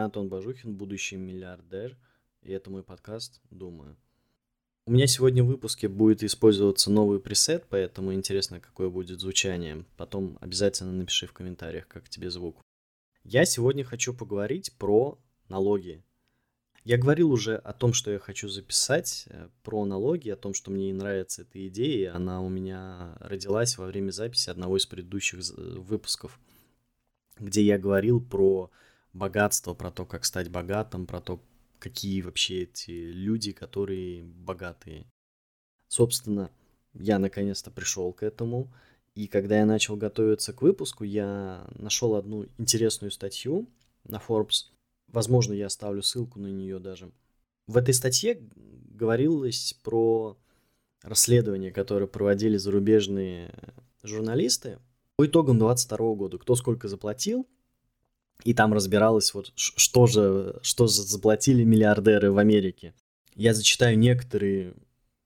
Я Антон Бажухин, будущий миллиардер, и это мой подкаст «Думаю». У меня сегодня в выпуске будет использоваться новый пресет, поэтому интересно, какое будет звучание. Потом обязательно напиши в комментариях, как тебе звук. Я сегодня хочу поговорить про налоги. Я говорил уже о том, что я хочу записать э, про налоги, о том, что мне нравится эта идея. Она у меня родилась во время записи одного из предыдущих выпусков, где я говорил про богатство, про то, как стать богатым, про то, какие вообще эти люди, которые богатые. Собственно, я наконец-то пришел к этому. И когда я начал готовиться к выпуску, я нашел одну интересную статью на Forbes. Возможно, я оставлю ссылку на нее даже. В этой статье говорилось про расследования, которые проводили зарубежные журналисты по итогам 2022 года. Кто сколько заплатил, и там разбиралось, вот что же, что же заплатили миллиардеры в Америке. Я зачитаю некоторые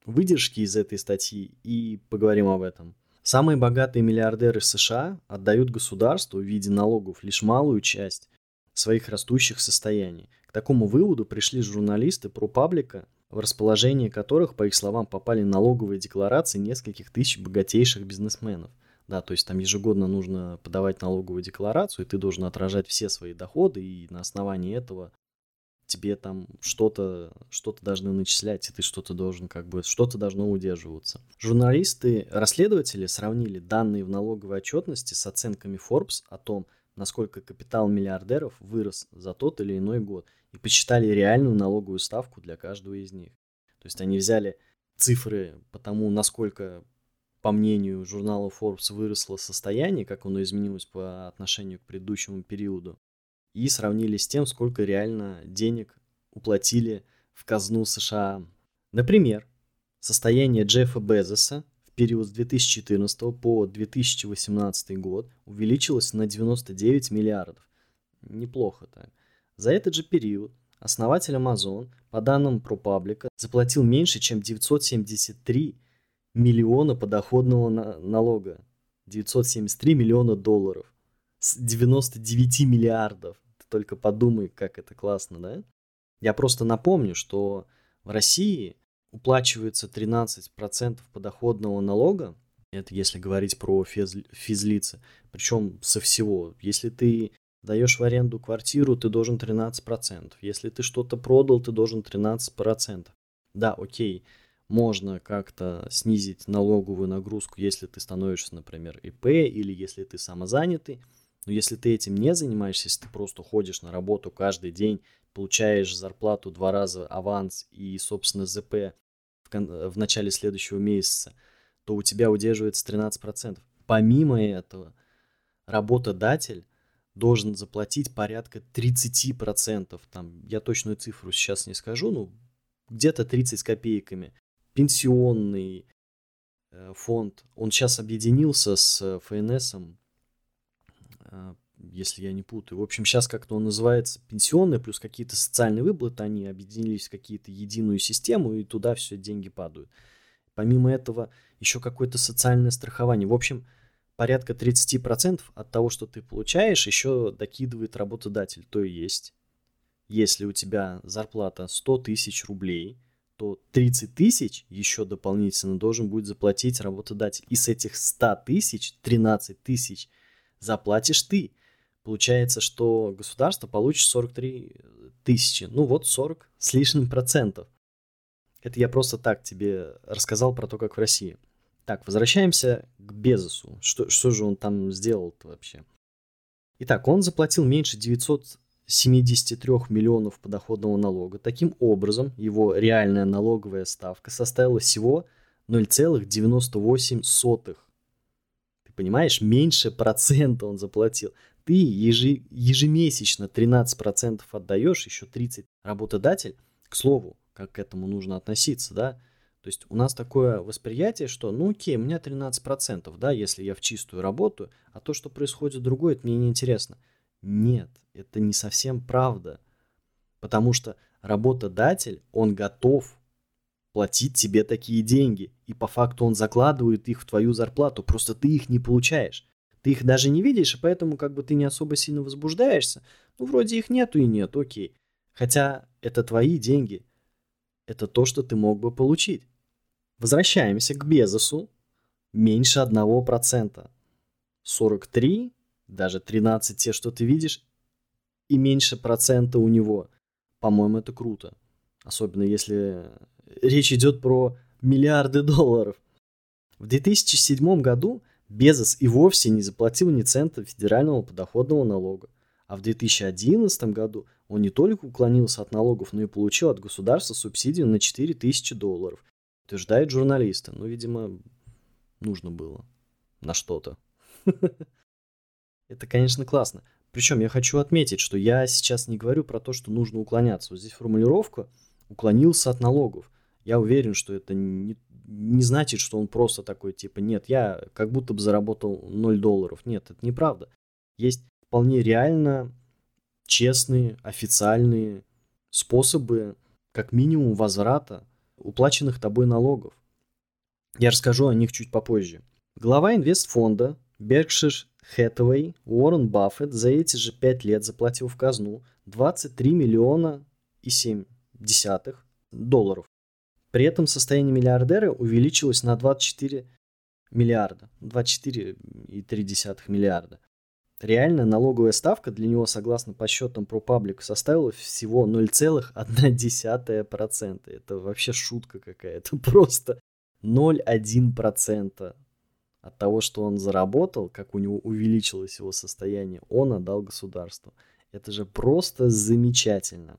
выдержки из этой статьи и поговорим об этом. Самые богатые миллиардеры США отдают государству в виде налогов лишь малую часть своих растущих состояний. К такому выводу пришли журналисты паблика, в расположение которых, по их словам, попали налоговые декларации нескольких тысяч богатейших бизнесменов – да, то есть там ежегодно нужно подавать налоговую декларацию, и ты должен отражать все свои доходы, и на основании этого тебе там что-то что должны начислять, и ты что-то должен как бы, что-то должно удерживаться. Журналисты, расследователи сравнили данные в налоговой отчетности с оценками Forbes о том, насколько капитал миллиардеров вырос за тот или иной год, и посчитали реальную налоговую ставку для каждого из них. То есть они взяли цифры по тому, насколько по мнению журнала Forbes, выросло состояние, как оно изменилось по отношению к предыдущему периоду, и сравнили с тем, сколько реально денег уплатили в казну США. Например, состояние Джеффа Безоса в период с 2014 по 2018 год увеличилось на 99 миллиардов. Неплохо так. За этот же период основатель Amazon, по данным ProPublica, заплатил меньше, чем 973 миллиона подоходного на- налога. 973 миллиона долларов. С 99 миллиардов. Ты только подумай, как это классно, да? Я просто напомню, что в России уплачивается 13% подоходного налога. Это если говорить про физ, физлица. Причем со всего. Если ты даешь в аренду квартиру, ты должен 13%. Если ты что-то продал, ты должен 13%. Да, окей можно как-то снизить налоговую нагрузку, если ты становишься, например, ИП или если ты самозанятый. Но если ты этим не занимаешься, если ты просто ходишь на работу каждый день, получаешь зарплату два раза аванс и, собственно, ЗП в, кон- в начале следующего месяца, то у тебя удерживается 13%. Помимо этого, работодатель должен заплатить порядка 30%. Там, я точную цифру сейчас не скажу, но где-то 30 с копейками пенсионный э, фонд, он сейчас объединился с ФНС, э, если я не путаю. В общем, сейчас как-то он называется пенсионный, плюс какие-то социальные выплаты, они объединились в какие-то единую систему, и туда все деньги падают. Помимо этого, еще какое-то социальное страхование. В общем, порядка 30% от того, что ты получаешь, еще докидывает работодатель. То есть, если у тебя зарплата 100 тысяч рублей – то 30 тысяч еще дополнительно должен будет заплатить работодатель. И с этих 100 тысяч 13 тысяч заплатишь ты. Получается, что государство получит 43 тысячи. Ну вот 40 с лишним процентов. Это я просто так тебе рассказал про то, как в России. Так, возвращаемся к Безосу. Что, что же он там сделал-то вообще? Итак, он заплатил меньше 900 73 миллионов подоходного налога. Таким образом, его реальная налоговая ставка составила всего 0,98. Ты понимаешь, меньше процента он заплатил. Ты ежемесячно 13% отдаешь, еще 30% работодатель. К слову, как к этому нужно относиться, да? То есть у нас такое восприятие, что ну окей, у меня 13%, да, если я в чистую работаю, а то, что происходит другое, это мне не интересно. Нет, это не совсем правда. Потому что работодатель, он готов платить тебе такие деньги. И по факту он закладывает их в твою зарплату, просто ты их не получаешь. Ты их даже не видишь, и поэтому как бы ты не особо сильно возбуждаешься. Ну, вроде их нету и нет, окей. Хотя это твои деньги. Это то, что ты мог бы получить. Возвращаемся к Безосу. Меньше 1%. 43, даже 13 те, что ты видишь, и меньше процента у него. По-моему, это круто. Особенно если речь идет про миллиарды долларов. В 2007 году Безос и вовсе не заплатил ни цента федерального подоходного налога. А в 2011 году он не только уклонился от налогов, но и получил от государства субсидию на 4000 долларов. Утверждает журналисты. Ну, видимо, нужно было на что-то. Это, конечно, классно. Причем я хочу отметить, что я сейчас не говорю про то, что нужно уклоняться. Вот здесь формулировка «уклонился от налогов». Я уверен, что это не, не значит, что он просто такой, типа, нет, я как будто бы заработал 0 долларов. Нет, это неправда. Есть вполне реально честные, официальные способы, как минимум, возврата уплаченных тобой налогов. Я расскажу о них чуть попозже. Глава инвестфонда Berkshire Hathaway Уоррен Баффет за эти же 5 лет заплатил в казну 23 миллиона и 7 десятых долларов. При этом состояние миллиардера увеличилось на 24 миллиарда, 24,3 миллиарда. Реальная налоговая ставка для него, согласно подсчетам ProPublic, составила всего 0,1%. Это вообще шутка какая-то. Просто 0,1% от того, что он заработал, как у него увеличилось его состояние, он отдал государству. Это же просто замечательно.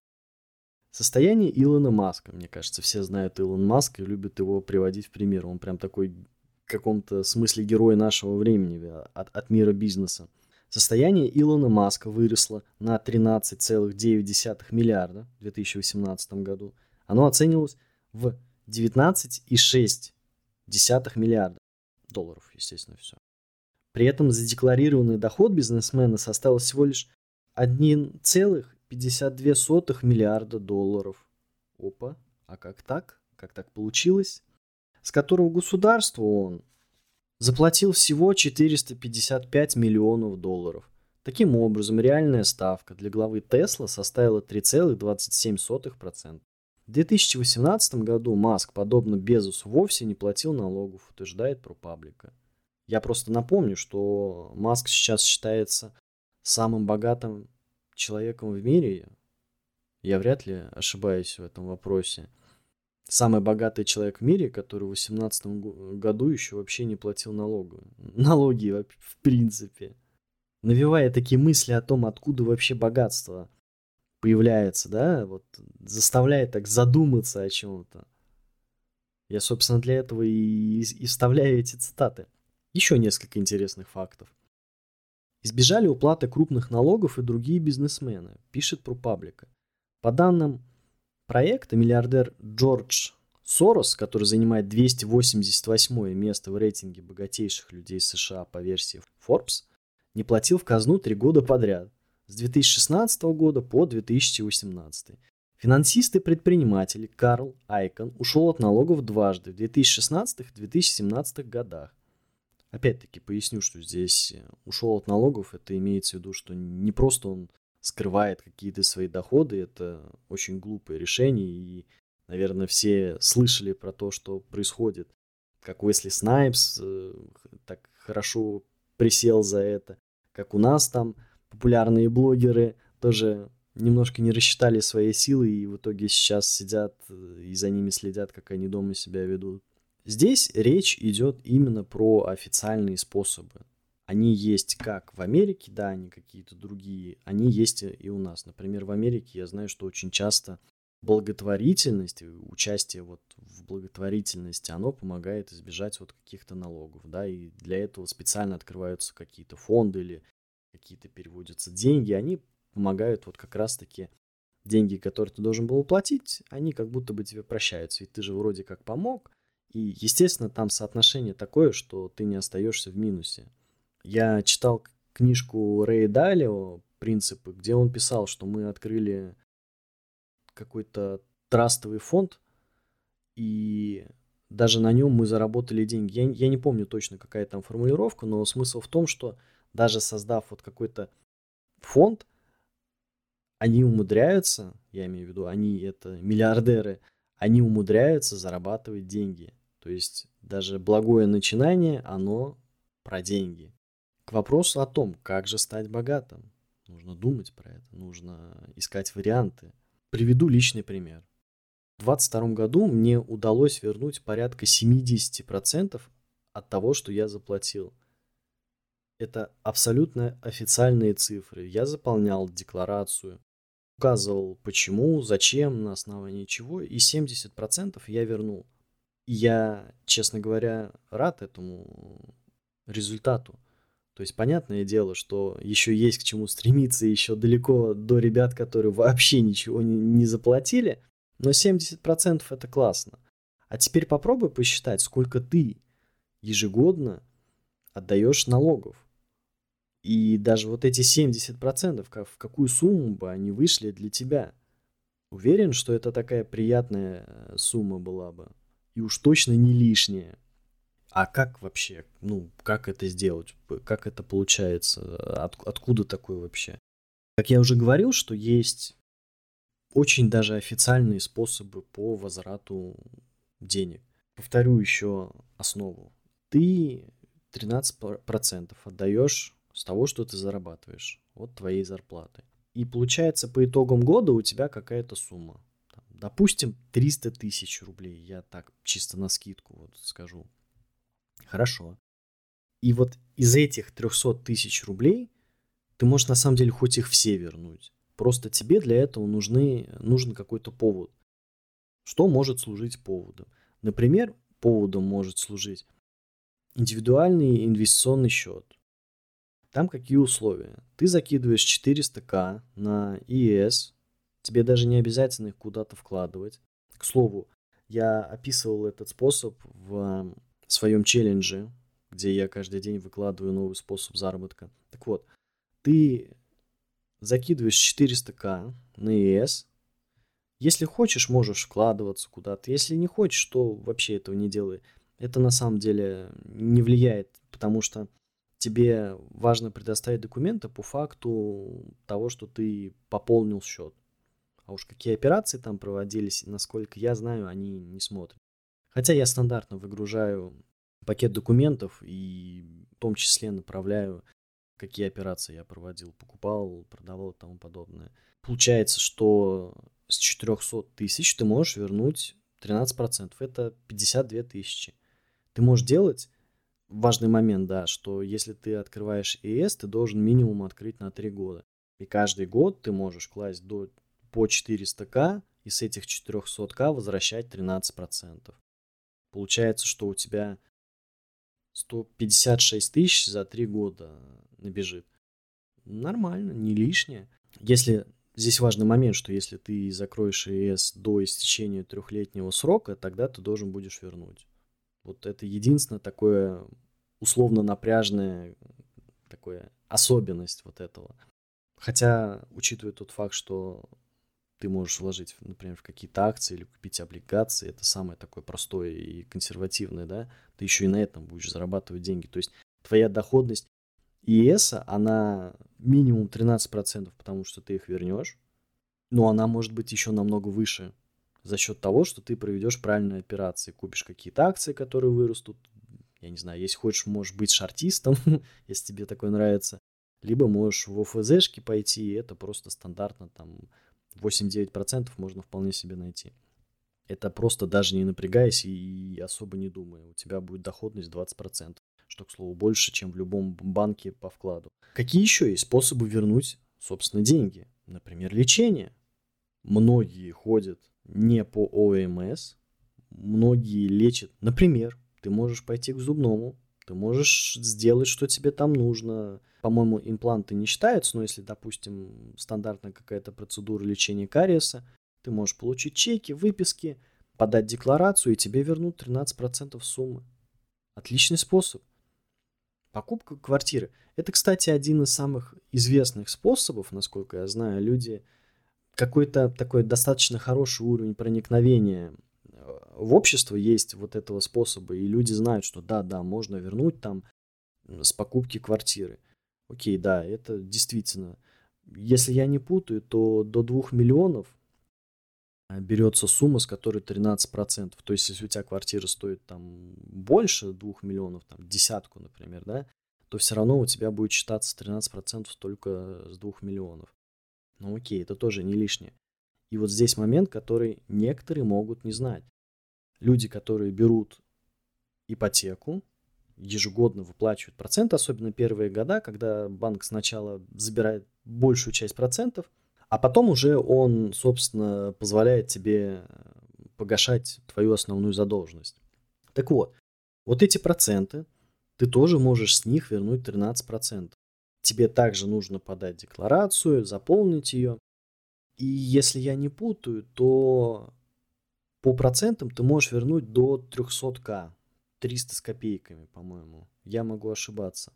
Состояние Илона Маска. Мне кажется, все знают Илон Маска и любят его приводить в пример. Он прям такой в каком-то смысле герой нашего времени от, от мира бизнеса. Состояние Илона Маска выросло на 13,9 миллиарда в 2018 году. Оно оценивалось в 19,6 миллиарда долларов, естественно, все. При этом задекларированный доход бизнесмена составил всего лишь 1,5 52 миллиарда долларов. Опа, а как так? Как так получилось? С которого государству он заплатил всего 455 миллионов долларов. Таким образом, реальная ставка для главы Тесла составила 3,27%. В 2018 году Маск, подобно Безусу, вовсе не платил налогов, утверждает ProPublica. Я просто напомню, что Маск сейчас считается самым богатым человеком в мире, я вряд ли ошибаюсь в этом вопросе, самый богатый человек в мире, который в 2018 году еще вообще не платил налоги. Налоги в принципе. Навевая такие мысли о том, откуда вообще богатство появляется, да, вот заставляет так задуматься о чем-то. Я, собственно, для этого и, и вставляю эти цитаты. Еще несколько интересных фактов. Избежали уплаты крупных налогов и другие бизнесмены, пишет ProPublica. По данным проекта, миллиардер Джордж Сорос, который занимает 288 место в рейтинге богатейших людей США по версии Forbes, не платил в казну три года подряд, с 2016 года по 2018. Финансист и предприниматель Карл Айкон ушел от налогов дважды в 2016 и 2017 годах. Опять-таки поясню, что здесь э, ушел от налогов, это имеется в виду, что не просто он скрывает какие-то свои доходы, это очень глупое решение, и, наверное, все слышали про то, что происходит, как Уэсли Снайпс э, так хорошо присел за это, как у нас там популярные блогеры тоже немножко не рассчитали свои силы и в итоге сейчас сидят э, и за ними следят, как они дома себя ведут. Здесь речь идет именно про официальные способы. Они есть как в Америке, да, они какие-то другие, они есть и у нас. Например, в Америке я знаю, что очень часто благотворительность, участие вот в благотворительности, оно помогает избежать вот каких-то налогов, да, и для этого специально открываются какие-то фонды или какие-то переводятся деньги, они помогают вот как раз-таки деньги, которые ты должен был уплатить, они как будто бы тебе прощаются, ведь ты же вроде как помог, и, естественно, там соотношение такое, что ты не остаешься в минусе. Я читал книжку Рэя Далио «Принципы», где он писал, что мы открыли какой-то трастовый фонд, и даже на нем мы заработали деньги. Я, я не помню точно, какая там формулировка, но смысл в том, что даже создав вот какой-то фонд, они умудряются, я имею в виду, они это миллиардеры, они умудряются зарабатывать деньги. То есть даже благое начинание, оно про деньги. К вопросу о том, как же стать богатым. Нужно думать про это, нужно искать варианты. Приведу личный пример. В 2022 году мне удалось вернуть порядка 70% от того, что я заплатил. Это абсолютно официальные цифры. Я заполнял декларацию, указывал почему, зачем, на основании чего, и 70% я вернул. Я, честно говоря, рад этому результату. То есть понятное дело, что еще есть к чему стремиться, еще далеко до ребят, которые вообще ничего не, не заплатили, но 70% это классно. А теперь попробуй посчитать, сколько ты ежегодно отдаешь налогов. И даже вот эти 70%, как, в какую сумму бы они вышли для тебя. Уверен, что это такая приятная э, сумма была бы. И уж точно не лишняя. А как вообще, ну, как это сделать? Как это получается? От, откуда такое вообще? Как я уже говорил, что есть очень даже официальные способы по возврату денег. Повторю еще основу. Ты 13% отдаешь с того, что ты зарабатываешь от твоей зарплаты. И получается по итогам года у тебя какая-то сумма. Допустим, 300 тысяч рублей. Я так чисто на скидку вот скажу. Хорошо. И вот из этих 300 тысяч рублей ты можешь на самом деле хоть их все вернуть. Просто тебе для этого нужны, нужен какой-то повод. Что может служить поводом? Например, поводом может служить индивидуальный инвестиционный счет. Там какие условия? Ты закидываешь 400к на ИС, тебе даже не обязательно их куда-то вкладывать. К слову, я описывал этот способ в своем челлендже, где я каждый день выкладываю новый способ заработка. Так вот, ты закидываешь 400к на ЕС. Если хочешь, можешь вкладываться куда-то. Если не хочешь, то вообще этого не делай. Это на самом деле не влияет, потому что тебе важно предоставить документы по факту того, что ты пополнил счет. А уж какие операции там проводились, насколько я знаю, они не смотрят. Хотя я стандартно выгружаю пакет документов и в том числе направляю, какие операции я проводил, покупал, продавал и тому подобное. Получается, что с 400 тысяч ты можешь вернуть 13%. Это 52 тысячи. Ты можешь делать важный момент, да, что если ты открываешь ЕС, ты должен минимум открыть на 3 года. И каждый год ты можешь класть до, по 400к и с этих 400к возвращать 13%. Получается, что у тебя 156 тысяч за три года набежит. Нормально, не лишнее. Если здесь важный момент, что если ты закроешь ЕС до истечения трехлетнего срока, тогда ты должен будешь вернуть. Вот это единственное такое условно напряжное такое особенность вот этого. Хотя, учитывая тот факт, что ты можешь вложить, например, в какие-то акции или купить облигации. Это самое такое простое и консервативное, да. Ты еще и на этом будешь зарабатывать деньги. То есть твоя доходность ИС, она минимум 13%, потому что ты их вернешь. Но она может быть еще намного выше за счет того, что ты проведешь правильные операции. Купишь какие-то акции, которые вырастут. Я не знаю, если хочешь, можешь быть шартистом, если тебе такое нравится. Либо можешь в ОФЗшки пойти, и это просто стандартно там 8-9% можно вполне себе найти. Это просто даже не напрягаясь и особо не думая. У тебя будет доходность 20%, что, к слову, больше, чем в любом банке по вкладу. Какие еще есть способы вернуть, собственно, деньги? Например, лечение. Многие ходят не по ОМС, многие лечат. Например, ты можешь пойти к зубному, ты можешь сделать, что тебе там нужно. По-моему, импланты не считаются, но если, допустим, стандартная какая-то процедура лечения кариеса, ты можешь получить чеки, выписки, подать декларацию, и тебе вернут 13% суммы. Отличный способ. Покупка квартиры. Это, кстати, один из самых известных способов, насколько я знаю. Люди какой-то такой достаточно хороший уровень проникновения в общество есть вот этого способа, и люди знают, что да, да, можно вернуть там с покупки квартиры. Окей, да, это действительно. Если я не путаю, то до 2 миллионов а, берется сумма, с которой 13%. То есть, если у тебя квартира стоит там больше 2 миллионов, там десятку, например, да, то все равно у тебя будет считаться 13% только с 2 миллионов. Ну окей, это тоже не лишнее. И вот здесь момент, который некоторые могут не знать. Люди, которые берут ипотеку, ежегодно выплачивают проценты, особенно первые года, когда банк сначала забирает большую часть процентов, а потом уже он, собственно, позволяет тебе погашать твою основную задолженность. Так вот, вот эти проценты, ты тоже можешь с них вернуть 13%. Тебе также нужно подать декларацию, заполнить ее. И если я не путаю, то по процентам ты можешь вернуть до 300к. 300 с копейками, по-моему. Я могу ошибаться.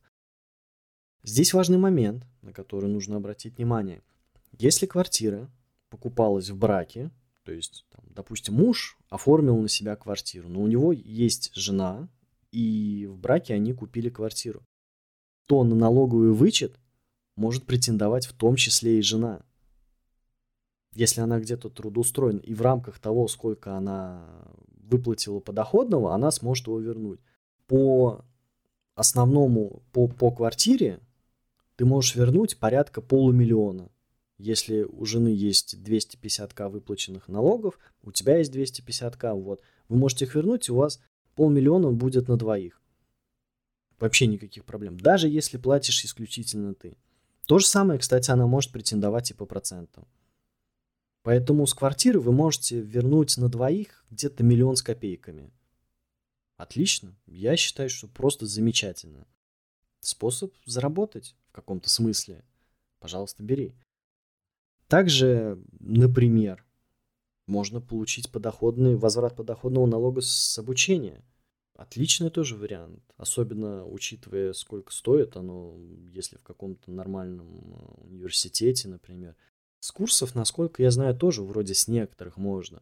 Здесь важный момент, на который нужно обратить внимание. Если квартира покупалась в браке, то есть, там, допустим, муж оформил на себя квартиру, но у него есть жена, и в браке они купили квартиру, то на налоговый вычет может претендовать в том числе и жена. Если она где-то трудоустроена и в рамках того, сколько она выплатила подоходного, она сможет его вернуть. По основному, по, по квартире ты можешь вернуть порядка полумиллиона. Если у жены есть 250к выплаченных налогов, у тебя есть 250к, вот, вы можете их вернуть, и у вас полмиллиона будет на двоих. Вообще никаких проблем. Даже если платишь исключительно ты. То же самое, кстати, она может претендовать и по процентам. Поэтому с квартиры вы можете вернуть на двоих где-то миллион с копейками. Отлично. Я считаю, что просто замечательно. Способ заработать в каком-то смысле. Пожалуйста, бери. Также, например, можно получить подоходный, возврат подоходного налога с обучения. Отличный тоже вариант, особенно учитывая, сколько стоит оно, если в каком-то нормальном э, университете, например. С курсов, насколько я знаю, тоже вроде с некоторых можно.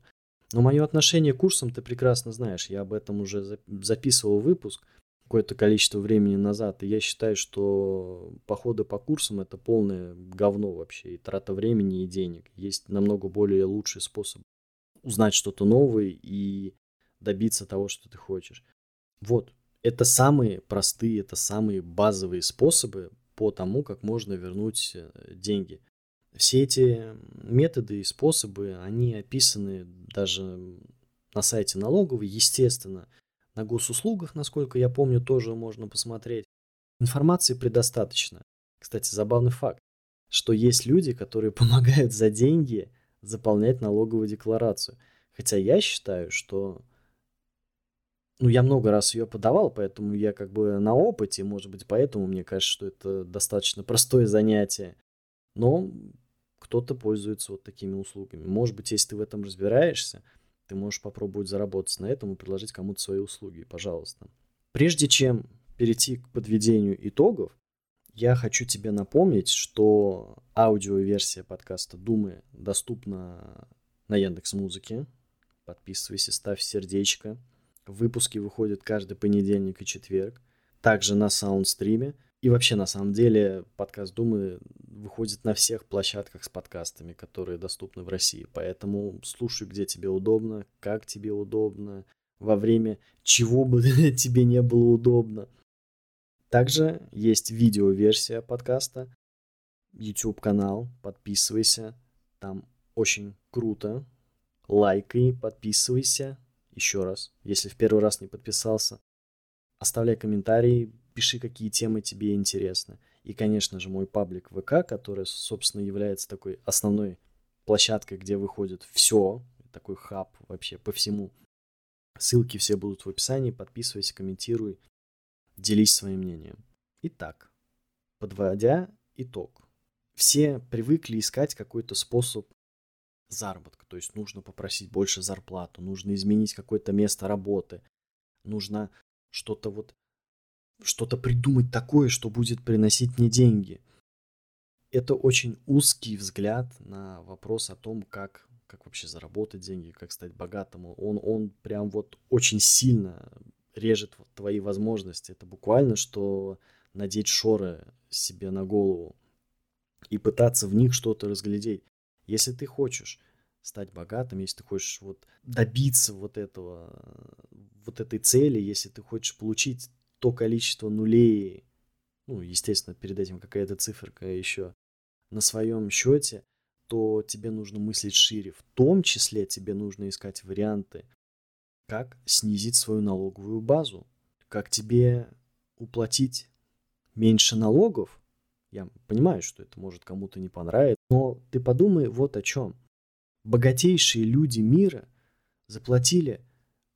Но мое отношение к курсам ты прекрасно знаешь. Я об этом уже записывал выпуск какое-то количество времени назад. И я считаю, что походы по курсам это полное говно вообще. И трата времени и денег. Есть намного более лучший способ узнать что-то новое и добиться того, что ты хочешь. Вот. Это самые простые, это самые базовые способы по тому, как можно вернуть э, деньги. Все эти методы и способы, они описаны даже на сайте налоговой, естественно. На госуслугах, насколько я помню, тоже можно посмотреть. Информации предостаточно. Кстати, забавный факт, что есть люди, которые помогают за деньги заполнять налоговую декларацию. Хотя я считаю, что... Ну, я много раз ее подавал, поэтому я как бы на опыте, может быть, поэтому мне кажется, что это достаточно простое занятие. Но кто-то пользуется вот такими услугами. Может быть, если ты в этом разбираешься, ты можешь попробовать заработать на этом и предложить кому-то свои услуги, пожалуйста. Прежде чем перейти к подведению итогов, я хочу тебе напомнить, что аудиоверсия подкаста Думы доступна на Яндекс Музыке. Подписывайся, ставь сердечко. Выпуски выходят каждый понедельник и четверг. Также на саундстриме – и вообще, на самом деле, подкаст Думы выходит на всех площадках с подкастами, которые доступны в России. Поэтому слушай, где тебе удобно, как тебе удобно, во время чего бы тебе не было удобно. Также есть видеоверсия подкаста, YouTube-канал, подписывайся, там очень круто. Лайкай, подписывайся. Еще раз, если в первый раз не подписался, оставляй комментарий, пиши, какие темы тебе интересны. И, конечно же, мой паблик ВК, который, собственно, является такой основной площадкой, где выходит все, такой хаб вообще по всему. Ссылки все будут в описании, подписывайся, комментируй, делись своим мнением. Итак, подводя итог. Все привыкли искать какой-то способ заработка, то есть нужно попросить больше зарплату, нужно изменить какое-то место работы, нужно что-то вот что-то придумать такое, что будет приносить мне деньги. Это очень узкий взгляд на вопрос о том, как, как вообще заработать деньги, как стать богатым. Он, он прям вот очень сильно режет твои возможности. Это буквально, что надеть шоры себе на голову и пытаться в них что-то разглядеть. Если ты хочешь стать богатым, если ты хочешь вот добиться вот этого, вот этой цели, если ты хочешь получить то количество нулей, ну, естественно, перед этим какая-то циферка еще на своем счете, то тебе нужно мыслить шире. В том числе тебе нужно искать варианты, как снизить свою налоговую базу, как тебе уплатить меньше налогов. Я понимаю, что это может кому-то не понравиться, но ты подумай вот о чем. Богатейшие люди мира заплатили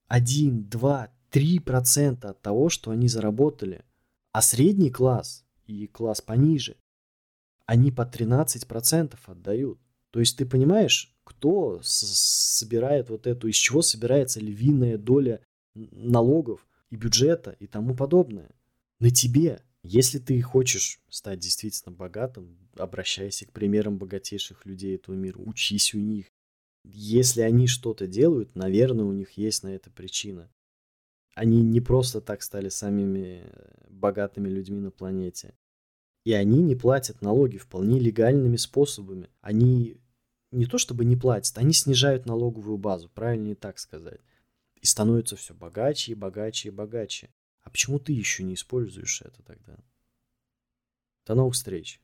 1, 2, 3% от того, что они заработали. А средний класс и класс пониже, они по 13% отдают. То есть ты понимаешь, кто собирает вот эту, из чего собирается львиная доля налогов и бюджета и тому подобное. На тебе. Если ты хочешь стать действительно богатым, обращайся к примерам богатейших людей этого мира, учись у них. Если они что-то делают, наверное, у них есть на это причина. Они не просто так стали самыми э, богатыми людьми на планете. И они не платят налоги вполне легальными способами. Они не то чтобы не платят, они снижают налоговую базу, правильнее так сказать. И становятся все богаче и богаче и богаче. А почему ты еще не используешь это тогда? До новых встреч!